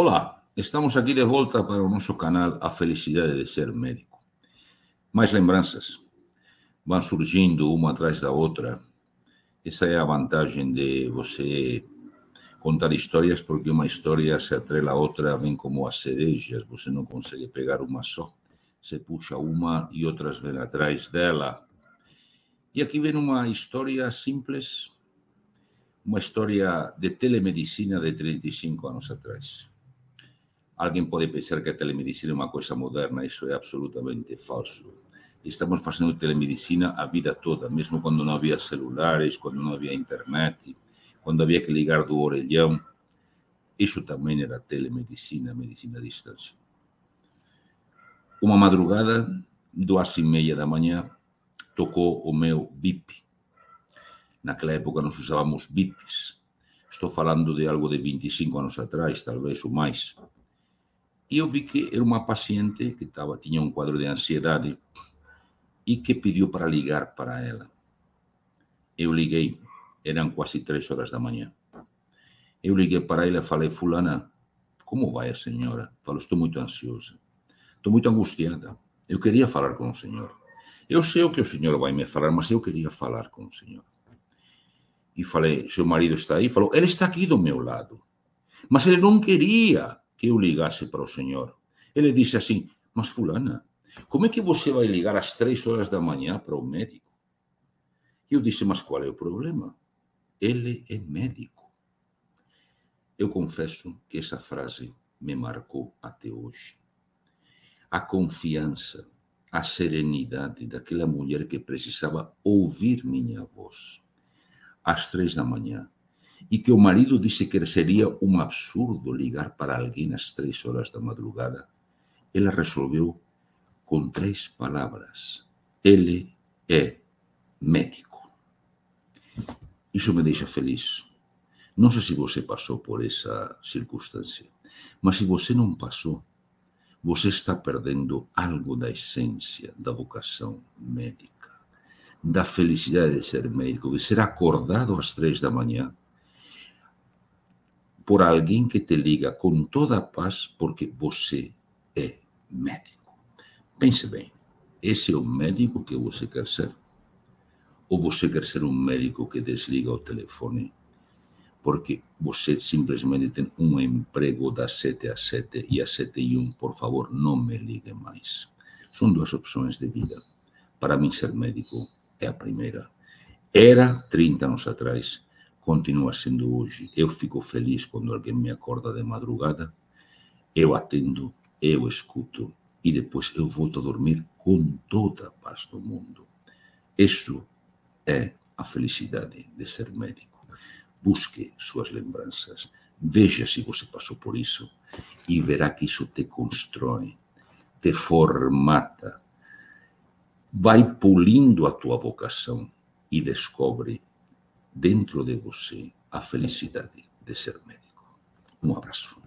Olá, estamos aqui de volta para o nosso canal A Felicidade de Ser Médico. Mais lembranças vão surgindo uma atrás da outra. Essa é a vantagem de você contar histórias, porque uma história se atrela a outra, vem como as cerejas, você não consegue pegar uma só. Você puxa uma e outras vêm atrás dela. E aqui vem uma história simples, uma história de telemedicina de 35 anos atrás. Alguém pode pensar que a telemedicina é uma coisa moderna, isso é absolutamente falso. Estamos fazendo telemedicina a vida toda, mesmo quando não havia celulares, quando não havia internet, quando havia que ligar do orelhão. Isso também era telemedicina, medicina à distância. Uma madrugada, duas e meia da manhã, tocou o meu BIP. Naquela época nós usávamos BIPs. Estou falando de algo de 25 anos atrás, talvez ou mais. E eu vi que era uma paciente que tava, tinha um quadro de ansiedade e que pediu para ligar para ela. Eu liguei, eram quase três horas da manhã. Eu liguei para ela e falei, fulana, como vai a senhora? Falou, estou muito ansiosa, estou muito angustiada. Eu queria falar com o senhor. Eu sei o que o senhor vai me falar, mas eu queria falar com o senhor. E falei, seu marido está aí? Falou, ele está aqui do meu lado. Mas ele não queria que eu ligasse para o senhor. Ele disse assim: Mas, Fulana, como é que você vai ligar às três horas da manhã para o médico? Eu disse: Mas qual é o problema? Ele é médico. Eu confesso que essa frase me marcou até hoje. A confiança, a serenidade daquela mulher que precisava ouvir minha voz às três da manhã e que o marido disse que seria um absurdo ligar para alguém às três horas da madrugada, ela resolveu com três palavras: Ele é médico. Isso me deixa feliz. Não sei se você passou por essa circunstância, mas se você não passou, você está perdendo algo da essência da vocação médica, da felicidade de ser médico, de ser acordado às três da manhã por alguém que te liga com toda a paz, porque você é médico. Pense bem, esse é o médico que você quer ser? Ou você quer ser um médico que desliga o telefone porque você simplesmente tem um emprego das 7 às 7 e às 7 e 1, por favor, não me ligue mais. São duas opções de vida. Para mim, ser médico é a primeira. Era 30 anos atrás continua sendo hoje. Eu fico feliz quando alguém me acorda de madrugada, eu atendo, eu escuto e depois eu volto a dormir com toda a paz do mundo. Isso é a felicidade de ser médico. Busque suas lembranças, veja se você passou por isso e verá que isso te constrói, te formata, vai polindo a tua vocação e descobre dentro de você a felicidade de ser médico. Um abraço.